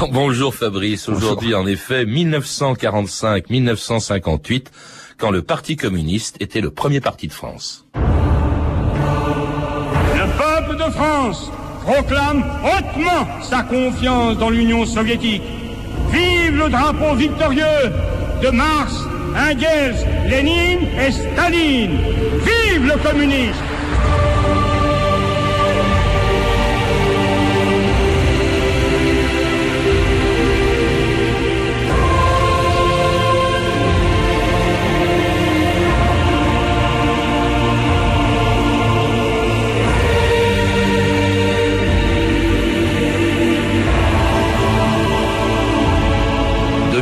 Bonjour Fabrice. Aujourd'hui, en effet, 1945-1958, quand le Parti communiste était le premier parti de France. Le peuple de France proclame hautement sa confiance dans l'Union soviétique. Vive le drapeau victorieux de Mars, Engels, Lénine et Staline. Vive le communisme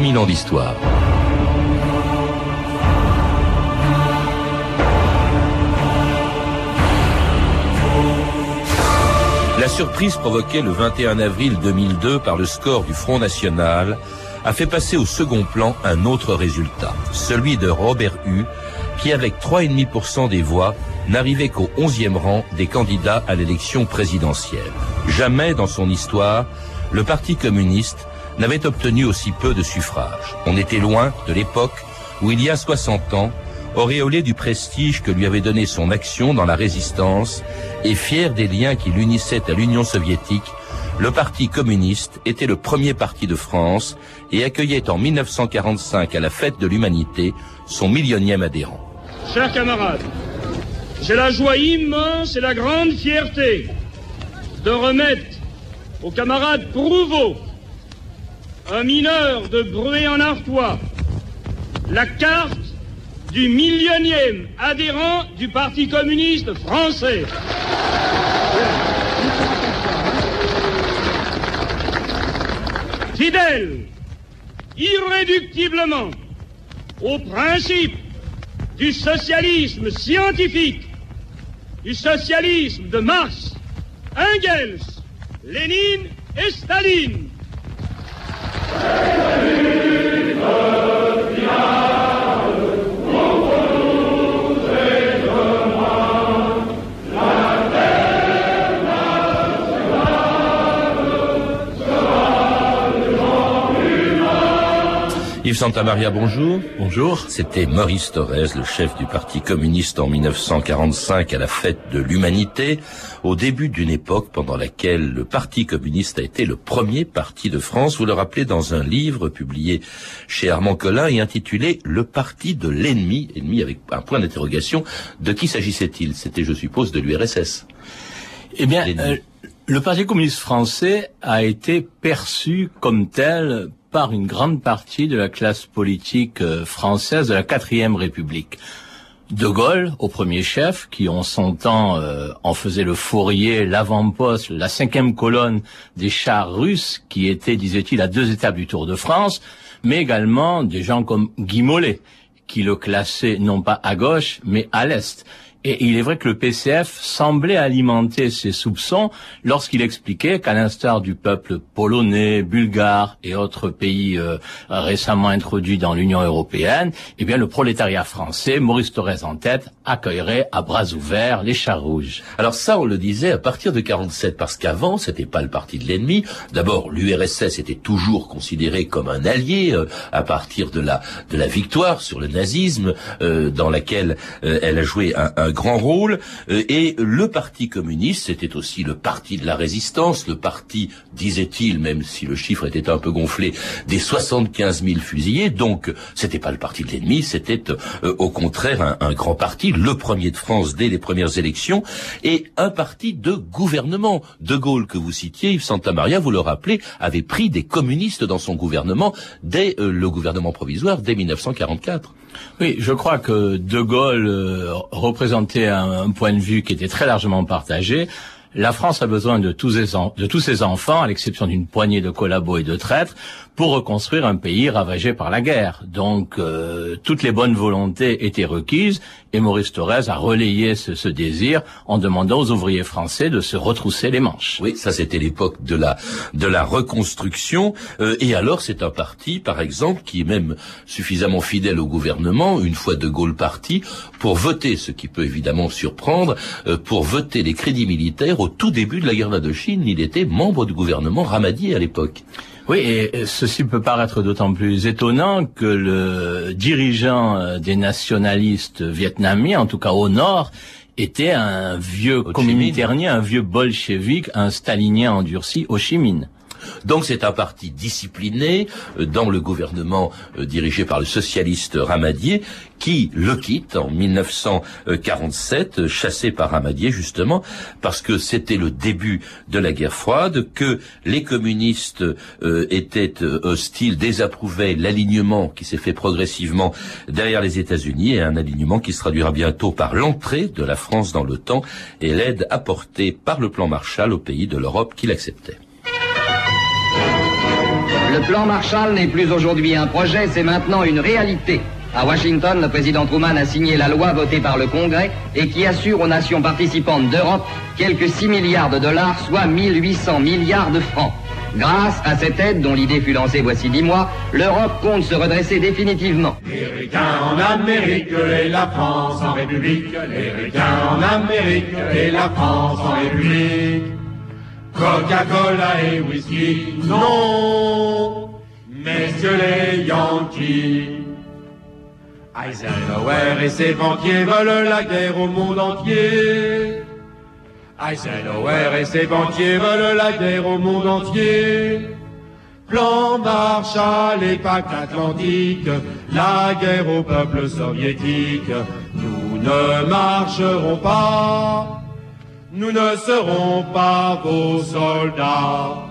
2000 ans d'histoire. La surprise provoquée le 21 avril 2002 par le score du Front National a fait passer au second plan un autre résultat, celui de Robert Hue, qui avec 3,5% des voix n'arrivait qu'au 11e rang des candidats à l'élection présidentielle. Jamais dans son histoire, le Parti communiste n'avait obtenu aussi peu de suffrages. On était loin de l'époque où, il y a 60 ans, auréolé du prestige que lui avait donné son action dans la résistance et fier des liens qui l'unissaient à l'Union soviétique, le Parti communiste était le premier parti de France et accueillait en 1945 à la fête de l'humanité son millionième adhérent. Chers camarades, j'ai la joie immense et la grande fierté de remettre aux camarades Prouveau, un mineur de Bruay en Artois, la carte du millionième adhérent du Parti communiste français. Fidèle, irréductiblement, au principe du socialisme scientifique, du socialisme de Marx, Engels, Lénine et Staline. Hallelujah. Yves Santamaria, bonjour. Bonjour. C'était Maurice Thorez, le chef du Parti communiste en 1945 à la fête de l'humanité, au début d'une époque pendant laquelle le Parti communiste a été le premier parti de France. Vous le rappelez dans un livre publié chez Armand Collin et intitulé Le parti de l'ennemi, ennemi avec un point d'interrogation. De qui s'agissait-il? C'était, je suppose, de l'URSS. Eh bien, euh, le Parti communiste français a été perçu comme tel par une grande partie de la classe politique euh, française de la quatrième République. De Gaulle, au premier chef, qui en son temps euh, en faisait le fourrier, l'avant-poste, la cinquième colonne des chars russes, qui étaient, disait-il, à deux étapes du Tour de France, mais également des gens comme Guy Mollet, qui le classait non pas à gauche, mais à l'est. Et il est vrai que le PCF semblait alimenter ses soupçons lorsqu'il expliquait qu'à l'instar du peuple polonais, bulgare et autres pays euh, récemment introduits dans l'Union européenne, eh bien le prolétariat français, Maurice Thorez en tête, accueillerait à bras ouverts les chars rouges. Alors ça, on le disait à partir de 47, parce qu'avant, c'était pas le parti de l'ennemi. D'abord, l'URSS était toujours considéré comme un allié euh, à partir de la de la victoire sur le nazisme, euh, dans laquelle euh, elle a joué un, un grand rôle. Euh, et le Parti communiste, c'était aussi le parti de la résistance, le parti, disait-il, même si le chiffre était un peu gonflé, des 75 000 fusillés. Donc, c'était pas le parti de l'ennemi, c'était euh, au contraire un, grand parti, le premier de France dès les premières élections, et un parti de gouvernement. De Gaulle, que vous citiez, Yves Santamaria, vous le rappelez, avait pris des communistes dans son gouvernement dès euh, le gouvernement provisoire, dès 1944. Oui, je crois que De Gaulle euh, représentait un, un, point de vue qui était très largement partagé. La France a besoin de tous ses, enfants, à l'exception d'une poignée de collabos et de traîtres, pour reconstruire un pays ravagé par la guerre. Donc, euh, toutes les bonnes volontés étaient requises, et Maurice Thorez a relayé ce, ce, désir en demandant aux ouvriers français de se retrousser les manches. Oui, ça c'était l'époque de la de la reconstruction. Euh, et alors, c'est un parti, par exemple, qui est même suffisamment fidèle au gouvernement, une fois De Gaulle parti, pour voter, ce qui peut évidemment surprendre, euh, pour voter les crédits militaires au tout début de la guerre d'Indochine. Il était membre du gouvernement Ramadier à l'époque. Oui, et ceci peut paraître d'autant plus étonnant que le dirigeant euh, des nationalistes vietnamiens, en tout cas au nord, était un vieux communiternien, un vieux bolchevique, un stalinien endurci, Ho Chi Minh. Donc c'est un parti discipliné euh, dans le gouvernement euh, dirigé par le socialiste Ramadier qui le quitte en 1947, euh, chassé par Ramadier justement, parce que c'était le début de la guerre froide, que les communistes étaient hostiles, désapprouvaient l'alignement qui s'est fait progressivement derrière les États-Unis, et un alignement qui se traduira bientôt par l'entrée de la France dans l'OTAN et l'aide apportée par le plan Marshall aux pays de l'Europe qui l'acceptaient. Le plan Marshall n'est plus aujourd'hui un projet, c'est maintenant une réalité. À Washington, le président Truman a signé la loi votée par le Congrès et qui assure aux nations participantes d'Europe quelques 6 milliards de dollars, soit 1800 milliards de francs. Grâce à cette aide, dont l'idée fut lancée voici dix mois, l'Europe compte se redresser définitivement. En Amérique et la France en République. Coca-Cola et whisky, non, messieurs les Yankees. Eisenhower et ses banquiers veulent la guerre au monde entier. Eisenhower et ses banquiers veulent la guerre au monde entier. Plan Marshall et pacte atlantique, la guerre au peuple soviétique. Nous ne marcherons pas nous ne serons pas vos soldats.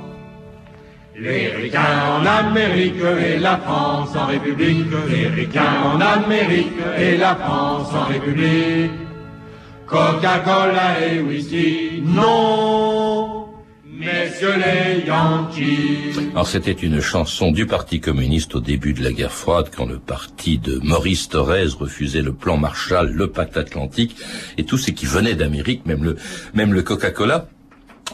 Les ricains en Amérique et la France en République, les ricains en Amérique et la France en République. Coca-Cola et whisky, non Alors c'était une chanson du Parti communiste au début de la guerre froide quand le parti de Maurice Thorez refusait le plan Marshall, le pacte atlantique et tout ce qui venait d'Amérique, même le, même le Coca-Cola.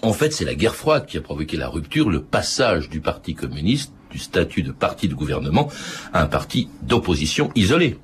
En fait, c'est la guerre froide qui a provoqué la rupture, le passage du Parti communiste du statut de parti de gouvernement à un parti d'opposition isolé.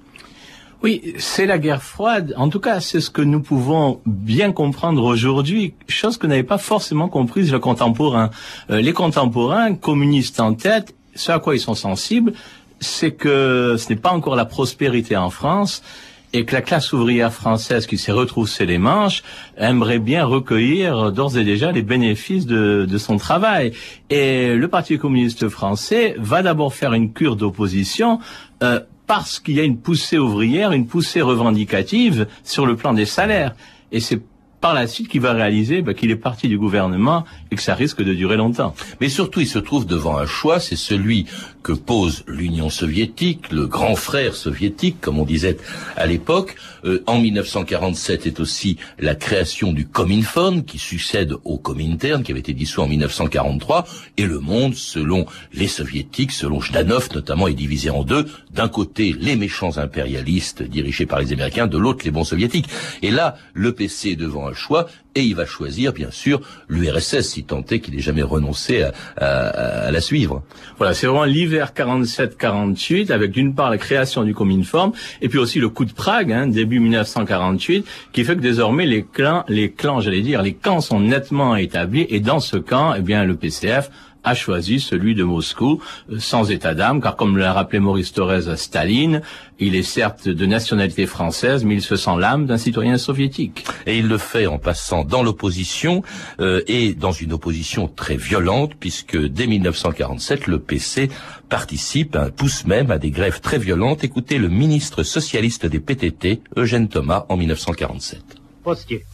Oui, c'est la guerre froide. En tout cas, c'est ce que nous pouvons bien comprendre aujourd'hui, chose que n'avait pas forcément comprise le contemporain. Euh, les contemporains, communistes en tête, ce à quoi ils sont sensibles, c'est que ce n'est pas encore la prospérité en France et que la classe ouvrière française qui s'est retroussée les manches aimerait bien recueillir d'ores et déjà les bénéfices de, de, son travail. Et le Parti communiste français va d'abord faire une cure d'opposition euh, parce qu'il y a une poussée ouvrière, une poussée revendicative sur le plan des salaires. Et c'est par la suite qu'il va réaliser bah, qu'il est parti du gouvernement et que ça risque de durer longtemps. Mais surtout, il se trouve devant un choix, c'est celui que pose l'Union soviétique, le grand frère soviétique, comme on disait à l'époque. Euh, en 1947 est aussi la création du Comintern, qui succède au Comintern, qui avait été dissous en 1943, et le monde, selon les soviétiques, selon Jdanov notamment, est divisé en deux. D'un côté, les méchants impérialistes dirigés par les Américains, de l'autre, les bons soviétiques. Et là, le PC est devant un choix, et il va choisir, bien sûr, l'URSS, si tant est qu'il n'ait jamais renoncé à, la suivre. Voilà, c'est vraiment l'hiver 47-48, avec d'une part la création du Cominform, et puis aussi le coup de Prague, hein, début 1948, qui fait que désormais les clans, les clans, j'allais dire, les camps sont nettement établis, et dans ce camp, eh bien, le PCF a choisi celui de Moscou, euh, sans état d'âme, car comme l'a rappelé Maurice Thorez à Staline, il est certes de nationalité française, mais il se sent l'âme d'un citoyen soviétique. Et il le fait en passant dans l'opposition, euh, et dans une opposition très violente, puisque dès 1947, le PC participe, hein, pousse même à des grèves très violentes. Écoutez le ministre socialiste des PTT, Eugène Thomas, en 1947. Postier.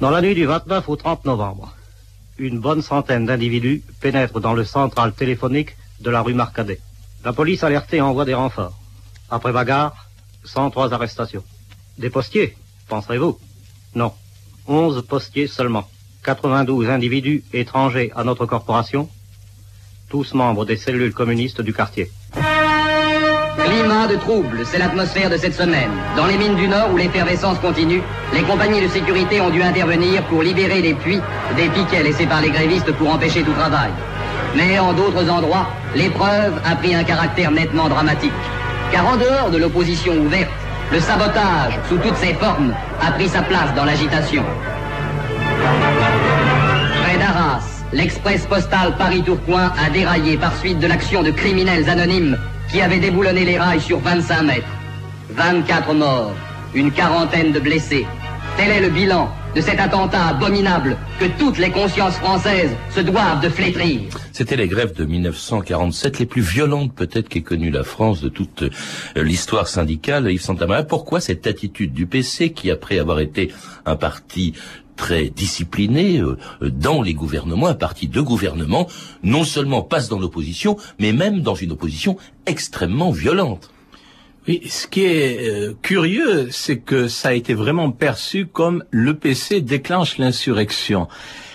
Dans la nuit du 29 au 30 novembre, une bonne centaine d'individus pénètrent dans le central téléphonique de la rue Marcadet. La police alertée envoie des renforts. Après bagarre, 103 arrestations. Des postiers, penserez-vous? Non. 11 postiers seulement. 92 individus étrangers à notre corporation, tous membres des cellules communistes du quartier. Climat de trouble, c'est l'atmosphère de cette semaine. Dans les mines du Nord où l'effervescence continue, les compagnies de sécurité ont dû intervenir pour libérer les puits des piquets laissés par les grévistes pour empêcher tout travail. Mais en d'autres endroits, l'épreuve a pris un caractère nettement dramatique. Car en dehors de l'opposition ouverte, le sabotage, sous toutes ses formes, a pris sa place dans l'agitation. Près d'Arras, l'express postal Paris-Tourcoing a déraillé par suite de l'action de criminels anonymes qui avaient déboulonné les rails sur 25 mètres. 24 morts, une quarantaine de blessés. Tel est le bilan de cet attentat abominable que toutes les consciences françaises se doivent de flétrir. C'était les grèves de 1947, les plus violentes peut-être qu'ait connu la France de toute euh, l'histoire syndicale. Yves Santamaria, pourquoi cette attitude du PC qui, après avoir été un parti très discipliné euh, dans les gouvernements, un parti de gouvernement, non seulement passe dans l'opposition, mais même dans une opposition extrêmement violente oui, ce qui est euh, curieux, c'est que ça a été vraiment perçu comme le PC déclenche l'insurrection.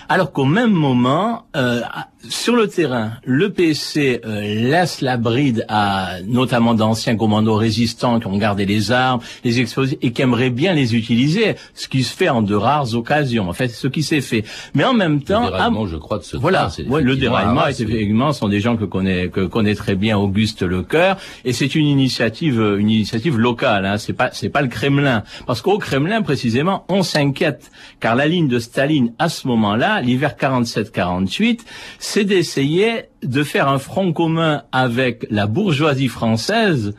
Alors qu'au même moment, euh, sur le terrain, le PC euh, laisse la bride à notamment d'anciens commandos résistants qui ont gardé les armes, les explosifs et qui aimeraient bien les utiliser, ce qui se fait en de rares occasions. En fait, ce qui s'est fait. Mais en même temps, le déraillement, je crois, de ce voilà, le déraillement, effectivement, sont des gens que connaît que connaît très bien Auguste Lecoeur, et c'est une initiative, une initiative locale. Hein, c'est pas c'est pas le Kremlin, parce qu'au Kremlin précisément, on s'inquiète car la ligne de Staline à ce moment-là, l'hiver 47-48 c'est d'essayer de faire un front commun avec la bourgeoisie française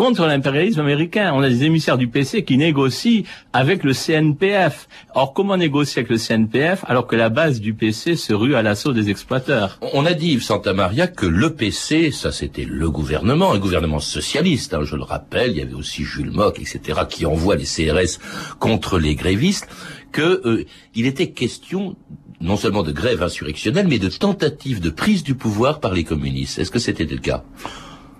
contre l'impérialisme américain. On a des émissaires du PC qui négocient avec le CNPF. Or, comment négocier avec le CNPF alors que la base du PC se rue à l'assaut des exploiteurs? On a dit, Yves Santamaria, que le PC, ça c'était le gouvernement, un gouvernement socialiste, hein, je le rappelle, il y avait aussi Jules Mock, etc., qui envoie les CRS contre les grévistes, qu'il euh, était question non seulement de grève insurrectionnelle, mais de tentative de prise du pouvoir par les communistes. Est-ce que c'était le cas?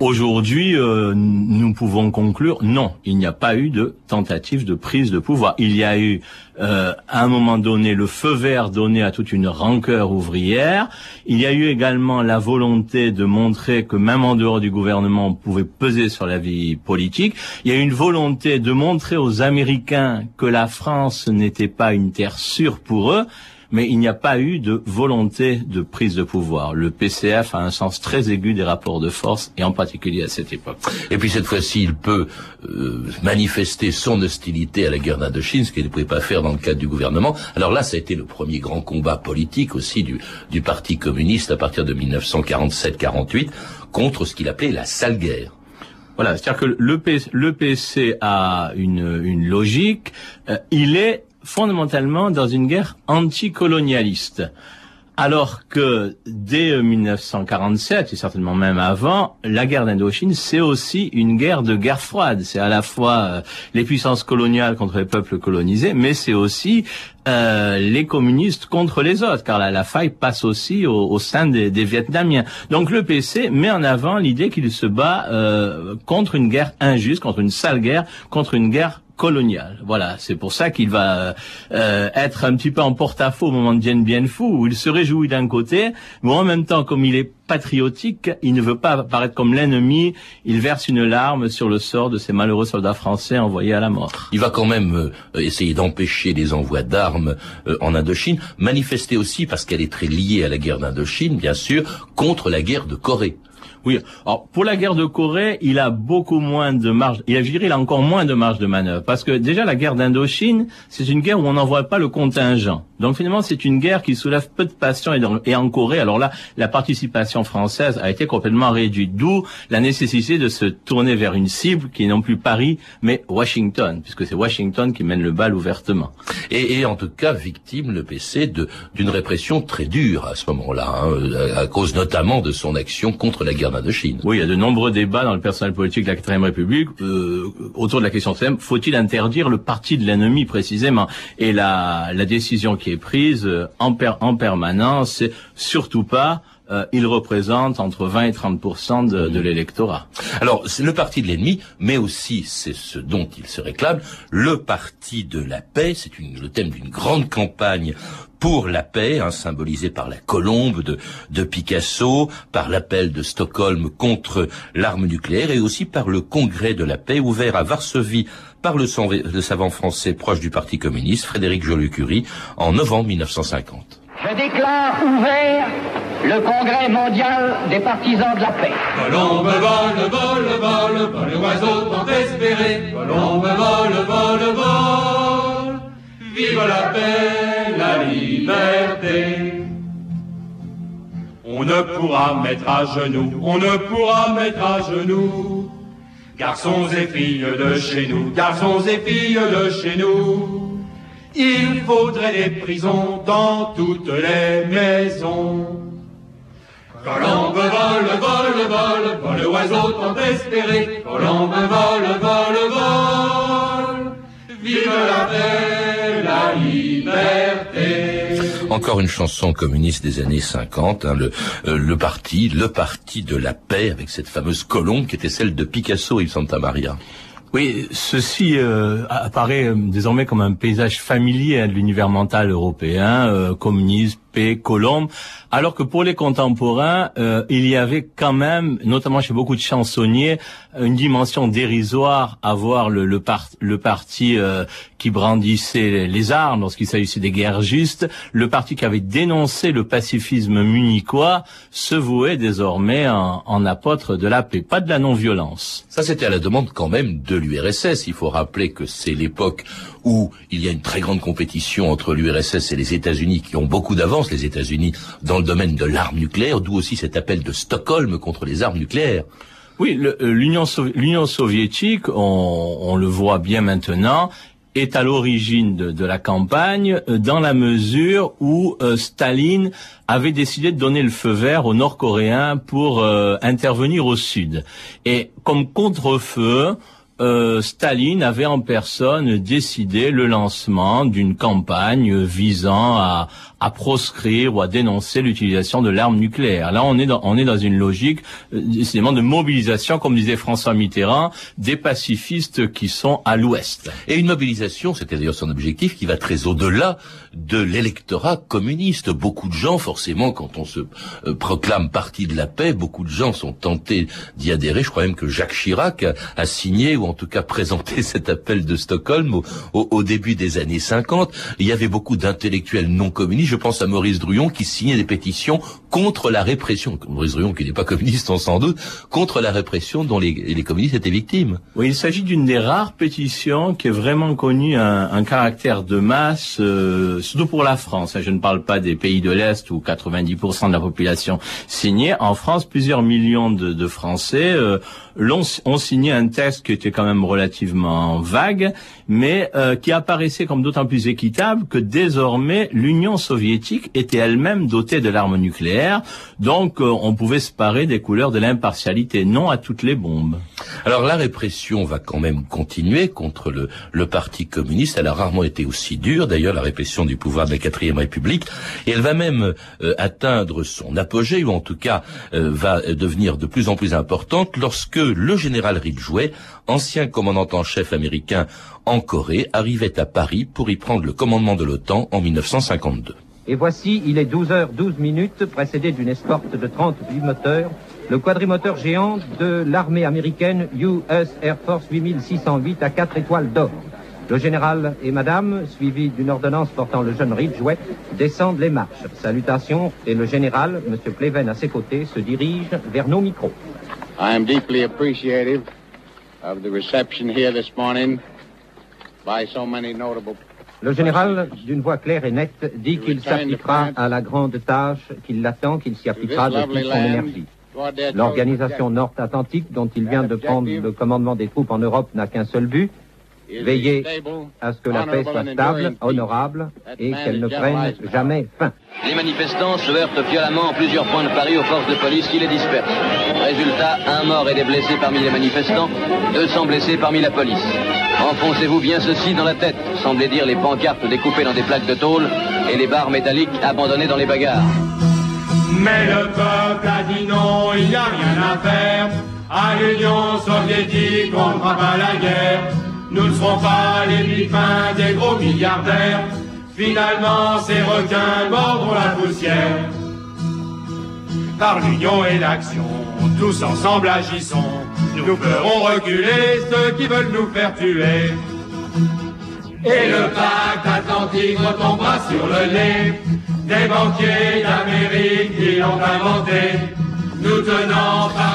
Aujourd'hui, euh, nous pouvons conclure non, il n'y a pas eu de tentative de prise de pouvoir. Il y a eu, euh, à un moment donné, le feu vert donné à toute une rancœur ouvrière. Il y a eu également la volonté de montrer que même en dehors du gouvernement, on pouvait peser sur la vie politique. Il y a eu une volonté de montrer aux Américains que la France n'était pas une terre sûre pour eux mais il n'y a pas eu de volonté de prise de pouvoir. Le PCF a un sens très aigu des rapports de force, et en particulier à cette époque. Et puis cette fois-ci, il peut euh, manifester son hostilité à la guerre d'Indochine, ce qu'il ne pouvait pas faire dans le cadre du gouvernement. Alors là, ça a été le premier grand combat politique aussi du, du Parti communiste à partir de 1947-48 contre ce qu'il appelait la sale guerre. Voilà, c'est-à-dire que le, le PC a une, une logique. Euh, il est fondamentalement dans une guerre anticolonialiste. Alors que dès 1947, et certainement même avant, la guerre d'Indochine, c'est aussi une guerre de guerre froide. C'est à la fois euh, les puissances coloniales contre les peuples colonisés, mais c'est aussi euh, les communistes contre les autres, car la, faille passe aussi au, sein des, des, Vietnamiens. Donc le PC met en avant l'idée qu'il se bat euh, contre une guerre injuste, contre une sale guerre, contre une guerre colonial. Voilà, c'est pour ça qu'il va euh, être un petit peu en porte-à-faux au moment de Dien Bien Phu, où il se réjouit d'un côté, mais en même temps, comme il est patriotique, il ne veut pas apparaître comme l'ennemi, il verse une larme sur le sort de ces malheureux soldats français envoyés à la mort. Il va quand même euh, essayer d'empêcher les envois d'armes euh, en Indochine, manifester aussi, parce qu'elle est très liée à la guerre d'Indochine, bien sûr, contre la guerre de Corée. Oui. Alors pour la guerre de Corée, il a beaucoup moins de marge. Il a, je il a encore moins de marge de manœuvre parce que déjà la guerre d'Indochine, c'est une guerre où on n'envoie pas le contingent. Donc finalement, c'est une guerre qui soulève peu de passion et, en Corée, alors là, la participation française a été complètement réduite. D'où la nécessité de se tourner vers une cible qui est non plus Paris, mais Washington, puisque c'est Washington qui mène le bal ouvertement. Et, et en tout cas, victime le PC d'une répression très dure à ce moment-là, hein, à cause notamment de son action contre la guerre oui, il y a de nombreux débats dans le personnel politique de la 4 République euh, autour de la question de faut-il interdire le parti de l'ennemi précisément? Et la, la décision qui est prise euh, en, en permanence, c'est surtout pas euh, il représente entre 20 et 30% de, de l'électorat. Alors, c'est le parti de l'ennemi, mais aussi, c'est ce dont il se réclame, le parti de la paix. C'est le thème d'une grande campagne pour la paix, hein, symbolisée par la colombe de, de Picasso, par l'appel de Stockholm contre l'arme nucléaire et aussi par le congrès de la paix ouvert à Varsovie par le, le savant français proche du Parti communiste, Frédéric Joliot-Curie, en novembre 1950. Je déclare ouvert le congrès mondial des partisans de la paix. Colombe vole, vole, vole, vole, oiseau tant espéré. Colombe vole, vole, vole. Vive la paix, la liberté. On ne pourra mettre à genoux, on ne pourra mettre à genoux. Garçons et filles de chez nous, garçons et filles de chez nous. Il faudrait des prisons dans toutes les maisons. Colombe vole, vole, vole, vole oiseau tant espéré. Colombe vole, vole, vole. Vive la paix, la liberté. Encore une chanson communiste des années 50, hein, le, euh, le parti, le parti de la paix, avec cette fameuse colombe qui était celle de Picasso et Santa Maria. Oui, ceci euh, apparaît euh, désormais comme un paysage familier de l'univers mental européen, euh, communisme, paix, colombe, alors que pour les contemporains, euh, il y avait quand même, notamment chez beaucoup de chansonniers, une dimension dérisoire à voir le, parti euh, qui brandissait les armes lorsqu'il s'agissait des guerres justes, le parti qui avait dénoncé le pacifisme munichois, se vouait désormais en apôtre de la paix, pas de la non-violence. Ça, c'était à la demande quand même de l'URSS. Il faut rappeler que c'est l'époque où il y a une très grande compétition entre l'URSS et les États-Unis qui ont beaucoup d'avance, les États-Unis, dans le domaine de l'arme nucléaire, d'où aussi cet appel de Stockholm contre les armes nucléaires. Oui, euh, l'Union soviétique, on, on, le voit bien maintenant, est à l'origine de, de, la campagne euh, dans la mesure où euh, Staline avait décidé de donner le feu vert aux Nord-Coréens pour euh, intervenir au sud. Et comme contre-feu, euh, Staline avait en personne décidé le lancement d'une campagne visant à, proscrire ou à dénoncer l'utilisation de l'arme nucléaire. Là, on est dans, on est dans une logique euh, décidément de mobilisation, comme disait François Mitterrand, des pacifistes qui sont à l'ouest. Et une mobilisation, c'était d'ailleurs son objectif, qui va très au-delà de l'électorat communiste. Beaucoup de gens, forcément, quand on se euh, proclame parti de la paix, beaucoup de gens sont tentés d'y adhérer. Je crois même que Jacques Chirac a, signé ou en tout cas présenté cet appel de Stockholm au, début des années 50. Il y avait beaucoup d'intellectuels non communistes. Je pense à Maurice Druon qui signait des pétitions contre la répression. Maurice Druon, qui n'est pas communiste, on sans doute, contre la répression dont les, communistes étaient victimes. Oui, il s'agit d'une des rares pétitions qui est vraiment connue un, un caractère de masse, euh, surtout pour la France. Je ne parle pas des pays de l'Est où 90% de la population signait. En France, plusieurs millions de, de Français euh, ont signé un texte qui était quand même relativement vague, mais euh, qui apparaissait comme d'autant plus équitable que désormais l'Union soviétique était elle-même dotée de l'arme nucléaire, donc euh, on pouvait se parer des couleurs de l'impartialité, non à toutes les bombes. Alors la répression va quand même continuer contre le, le Parti communiste, elle a rarement été aussi dure, d'ailleurs la répression du pouvoir de la quatrième République, et elle va même euh, atteindre son apogée, ou en tout cas euh, va devenir de plus en plus importante lorsque le général Ridgway, ancien commandant en chef américain en Corée, arrivait à Paris pour y prendre le commandement de l'OTAN en 1952. Et voici, il est 12h12 minutes, précédé d'une escorte de 30 bimoteurs, le quadrimoteur géant de l'armée américaine US Air Force 8608 à 4 étoiles d'or. Le général et madame, suivis d'une ordonnance portant le jeune Ridgway, descendent les marches. Salutations et le général, M. Pleven à ses côtés, se dirige vers nos micros. I am deeply appreciative of the reception here this morning by so many notable le général, d'une voix claire et nette, dit qu'il s'appliquera à la grande tâche qu'il l'attend, qu'il s'y appliquera de toute son énergie. L'organisation nord-atlantique dont il vient de prendre le commandement des troupes en Europe n'a qu'un seul but, veiller à ce que la paix soit stable, honorable et qu'elle ne prenne jamais fin. Les manifestants se heurtent violemment en plusieurs points de Paris aux forces de police qui les dispersent. Résultat, un mort et des blessés parmi les manifestants, 200 blessés parmi la police. Enfoncez-vous bien ceci dans la tête, semblait dire les pancartes découpées dans des plaques de tôle et les barres métalliques abandonnées dans les bagarres. Mais le peuple a dit non, il n'y a rien à faire. À l'Union soviétique, on ne fera pas la guerre. Nous ne serons pas les bifins des gros milliardaires. Finalement, ces requins mordront la poussière. Par l'union et l'action, tous ensemble agissons. Nous ferons reculer ceux qui veulent nous faire tuer. Et le pacte atlantique retombera sur le nez des banquiers d'Amérique qui l'ont inventé.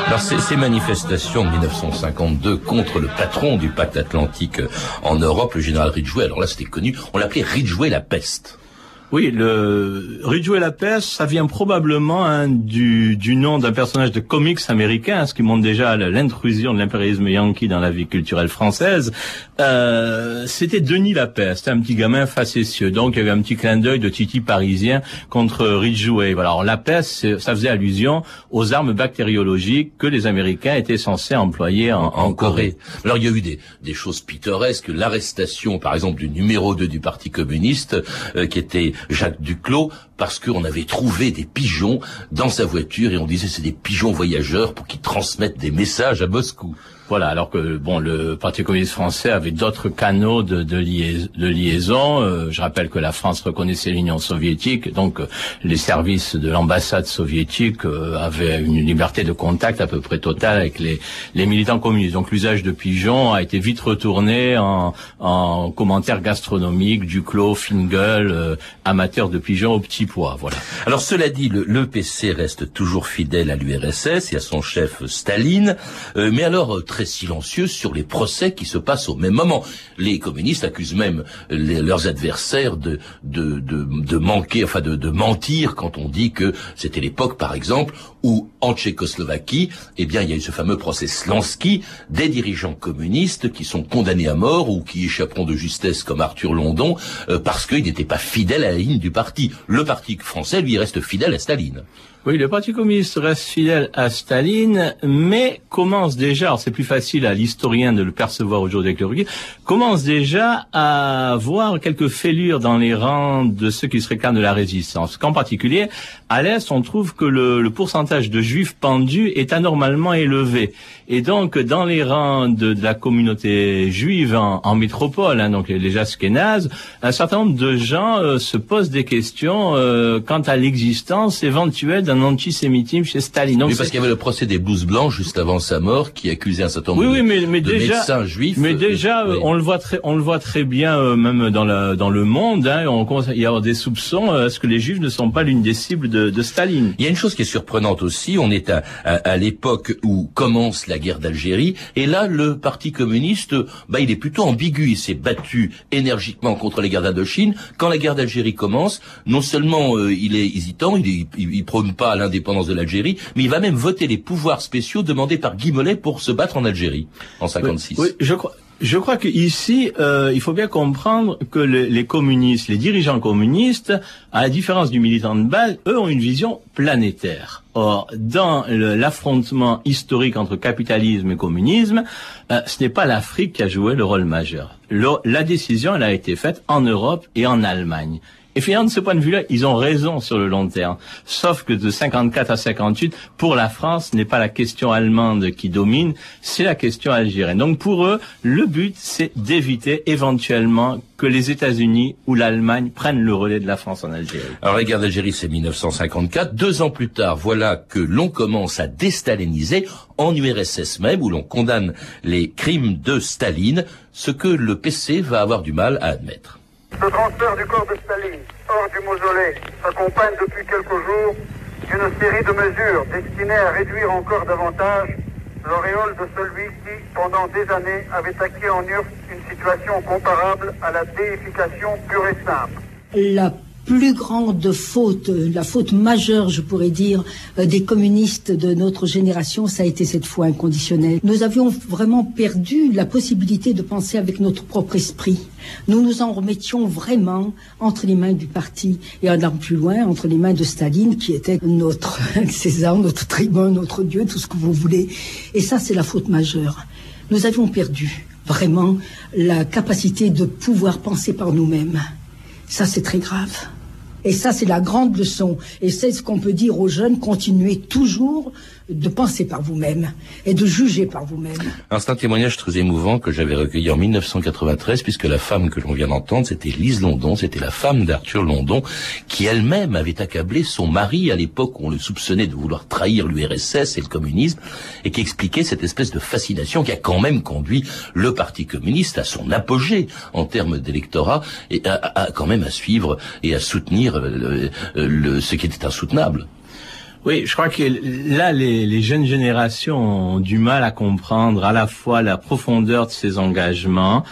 Alors ces, manifestations de 1952 contre le patron du pacte atlantique en Europe, le général Ridgway, alors là c'était connu, on l'appelait Ridgway la peste. Oui, le Ridgeway la peste, ça vient probablement hein, du, du nom d'un personnage de comics américain, ce qui montre déjà l'intrusion de l'impérialisme yankee dans la vie culturelle française. Euh, C'était Denis la peste, un petit gamin facétieux. Donc il y avait un petit clin d'œil de Titi parisien contre Ridgeway. Voilà. Alors la peste, ça faisait allusion aux armes bactériologiques que les Américains étaient censés employer en, en Corée. Alors il y a eu des, des choses pittoresques, l'arrestation par exemple du numéro 2 du Parti communiste, euh, qui était Jacques Duclos, parce qu'on avait trouvé des pigeons dans sa voiture et on disait c'est des pigeons voyageurs pour qu'ils transmettent des messages à Moscou. Voilà, alors que bon, le Parti communiste français avait d'autres canaux de, de, liaison. Euh, je rappelle que la France reconnaissait l'Union soviétique, donc euh, les services de l'ambassade soviétique euh, avaient une liberté de contact à peu près totale avec les, les militants communistes. Donc l'usage de pigeons a été vite retourné en, en commentaires gastronomiques, du clos, Fingal, amateur de pigeons au Alors cela dit, le, PC reste toujours fidèle à l'URSS et à son chef Staline, mais alors très silencieux sur les procès qui se passent au même moment. Les communistes accusent même leurs adversaires de, manquer, enfin de, mentir quand on dit que c'était l'époque, par exemple, où en Tchécoslovaquie, eh bien, il y a eu ce fameux procès Slansky des dirigeants communistes qui sont condamnés à mort ou qui échapperont de justesse comme Arthur London euh, parce qu'ils n'étaient pas fidèles à la ligne du parti français, lui, reste fidèle à Staline. Oui, le Parti communiste reste fidèle à Staline, mais commence déjà, c'est plus facile à l'historien de le percevoir aujourd'hui avec le recul, commence déjà à voir quelques fêlures dans les rangs de ceux qui se réclament de la résistance. Qu'en particulier, à l'Est, on trouve que le, pourcentage de juifs pendus est anormalement élevé. Et donc, dans les rangs de, la communauté juive en, métropole, hein, donc les Ashkénazes, un certain nombre de gens euh, se posent des questions euh, quant à l'existence éventuelle d'un antisémitisme chez Staline. Donc, oui, parce qu'il y avait le procès des blouses blancs juste avant sa mort, qui accusait un certain nombre oui, mais, mais de déjà, médecins juifs. Mais déjà, oui. on le voit très, on le voit très bien, euh, même dans, la, dans le monde. Hein, on commence à y avoir des soupçons. Euh, Est-ce que les juifs ne sont pas l'une des cibles de, de, Staline Il y a une chose qui est surprenante aussi. On est à, à, à l'époque où commence la guerre d'Algérie, et là, le Parti communiste, bah, il est plutôt ambigu. Il s'est battu énergiquement contre les guerres d'Indochine. Quand la guerre d'Algérie commence, non seulement euh, il est hésitant, il, est, il, il prône pas l'indépendance de l'Algérie, mais il va même voter les pouvoirs spéciaux demandés par Guy Mollet pour se battre en Algérie en 56. Oui, oui je crois. Je crois qu'ici, euh, il faut bien comprendre que les, les, communistes, les dirigeants communistes, à la différence du militant de base, eux ont une vision planétaire. Or, dans l'affrontement historique entre capitalisme et communisme, euh, ce n'est pas l'Afrique qui a joué le rôle majeur. Le, la décision, elle a été faite en Europe et en Allemagne. Et finalement, de ce point de vue-là, ils ont raison sur le long terme. Sauf que de 54 à 58, pour la France, ce n'est pas la question allemande qui domine, c'est la question algérienne. Donc pour eux, le but, c'est d'éviter éventuellement que les États-Unis ou l'Allemagne prennent le relais de la France en Algérie. Alors la guerre d'Algérie, c'est 1954. Deux ans plus tard, voilà que l'on commence à déstaliniser en URSS même, où l'on condamne les crimes de Staline, ce que le PC va avoir du mal à admettre. Ce transfert du corps de Staline hors du mausolée s'accompagne depuis quelques jours d'une série de mesures destinées à réduire encore davantage l'auréole de celui qui, pendant des années, avait acquis en URSS une situation comparable à la déification pure et simple. Plus grande faute, la faute majeure, je pourrais dire, des communistes de notre génération, ça a été cette foi inconditionnelle. Nous avions vraiment perdu la possibilité de penser avec notre propre esprit. Nous nous en remettions vraiment entre les mains du parti et allant plus loin, entre les mains de Staline, qui était notre César, notre tribun, notre Dieu, tout ce que vous voulez. Et ça, c'est la faute majeure. Nous avions perdu vraiment la capacité de pouvoir penser par nous-mêmes. Ça, c'est très grave. Et ça, c'est la grande leçon. Et c'est ce qu'on peut dire aux jeunes, continuez toujours de penser par vous-même et de juger par vous-même. C'est un témoignage très émouvant que j'avais recueilli en 1993, puisque la femme que l'on vient d'entendre, c'était Lise London, c'était la femme d'Arthur London, qui elle-même avait accablé son mari à l'époque où on le soupçonnait de vouloir trahir l'URSS et le communisme, et qui expliquait cette espèce de fascination qui a quand même conduit le Parti communiste à son apogée en termes d'électorat, et à, à, quand même à suivre et à soutenir le, le, ce qui était insoutenable. Oui, je crois que là, les, jeunes générations ont du mal à comprendre à la fois la profondeur de ces engagements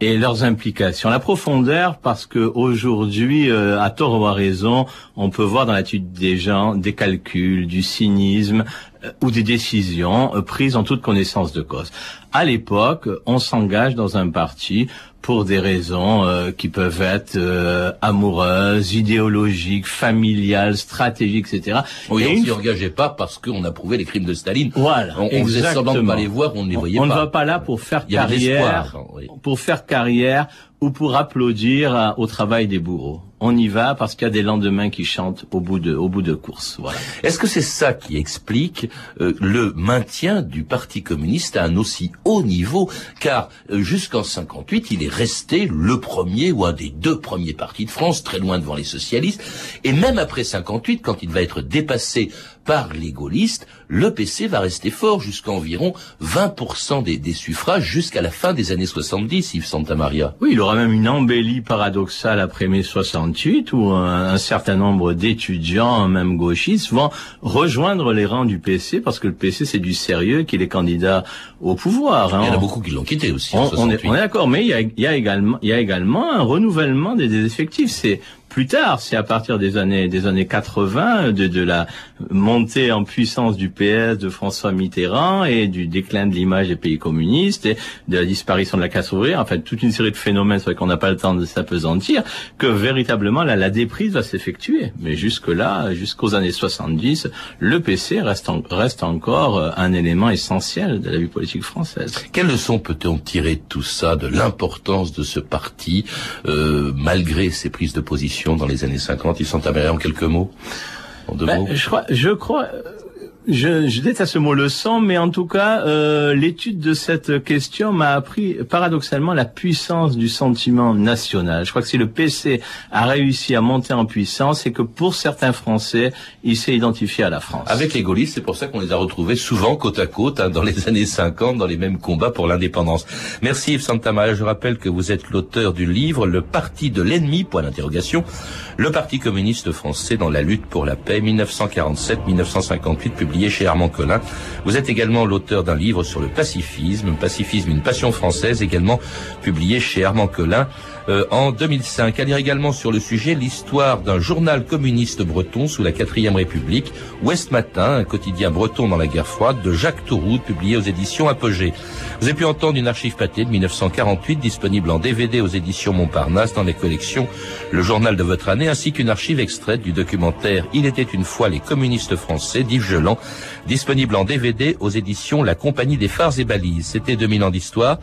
et leurs implications. La profondeur, parce que aujourd'hui, euh, à tort ou à raison, on peut voir dans l'attitude des gens des calculs, du cynisme ou des décisions euh, prises en toute connaissance de cause. À l'époque, on s'engage dans un parti pour des raisons euh, qui peuvent être euh, amoureuses, idéologiques, familiales, stratégiques, etc. Oui, on s'y engageait pas parce qu'on approuvait les crimes de Staline. Voilà, on, on faisait semblant de pas les voir, on ne les voyait on, pas. On ne va pas là pour faire carrière, oui. pour faire carrière ou pour applaudir à, au travail des bourreaux. On y va parce qu'il y a des lendemains qui chantent au bout de, au bout de course. Voilà. Est-ce que c'est ça qui explique euh, le maintien du Parti communiste à un aussi haut niveau? Car euh, jusqu'en 58, il est resté le premier ou un des deux premiers partis de France, très loin devant les socialistes. Et même après 58, quand il va être dépassé par les gaullistes, le PC va rester fort jusqu'à environ 20% des, des suffrages jusqu'à la fin des années 70, Yves Santamaria. Oui, il aura même une embellie paradoxale après mai 68 où un, un certain nombre d'étudiants, même gauchistes, vont rejoindre les rangs du PC parce que le PC c'est du sérieux qu'il est candidat au pouvoir. Hein. Il y en a beaucoup qui l'ont quitté aussi. On, on est, est d'accord, mais il y, a, il y, a, également, il y a également un renouvellement des, des effectifs. C'est plus tard, c'est à partir des années des années 80, de, de la montée en puissance du PS de François Mitterrand et du déclin de l'image des pays communistes et de la disparition de la classe ouvrière, en fait toute une série de phénomènes sur lesquels on n'a pas le temps de s'apesantir, que véritablement la, la déprise va s'effectuer. Mais jusque-là, jusqu'aux années 70, le PC reste, reste encore un élément essentiel de la vie politique française. Quelle leçon peut-on tirer de tout ça, de l'importance de ce parti, euh, malgré ses prises de position dans les années 50 Ils sont améliorés en quelques mots En deux ben, mots je crois, je crois je, je déteste ce mot leçon, mais en tout cas, euh, l'étude de cette question m'a appris paradoxalement la puissance du sentiment national. Je crois que si le PC a réussi à monter en puissance, c'est que pour certains Français, il s'est identifié à la France. Avec les gaullistes, c'est pour ça qu'on les a retrouvés souvent côte à côte hein, dans les années 50, dans les mêmes combats pour l'indépendance. Merci Yves Santamaria. Je rappelle que vous êtes l'auteur du livre Le Parti de l'ennemi, point d'interrogation, le Parti communiste français dans la lutte pour la paix 1947-1958, publié chez Armand Collin. Vous êtes également l'auteur d'un livre sur le pacifisme, Pacifisme, une passion française, également publié chez Armand Collin euh, en 2005. À lire également sur le sujet l'histoire d'un journal communiste breton sous la quatrième République, Ouest Matin, un quotidien breton dans la guerre froide, de Jacques Touroud, publié aux éditions Apogée. Vous avez pu entendre une archive pâtée de 1948, disponible en DVD aux éditions Montparnasse dans les collections Le Journal de votre année, ainsi qu'une archive extraite du documentaire Il était une fois les communistes français d'Yves Geland, disponible en DVD aux éditions La Compagnie des Phares et Balises. C'était 2000 ans d'histoire.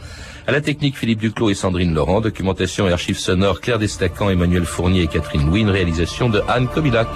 À la technique, Philippe Duclos et Sandrine Laurent. Documentation et archives sonores, Claire Destacan, Emmanuel Fournier et Catherine Louis. Réalisation de Anne Kobilac.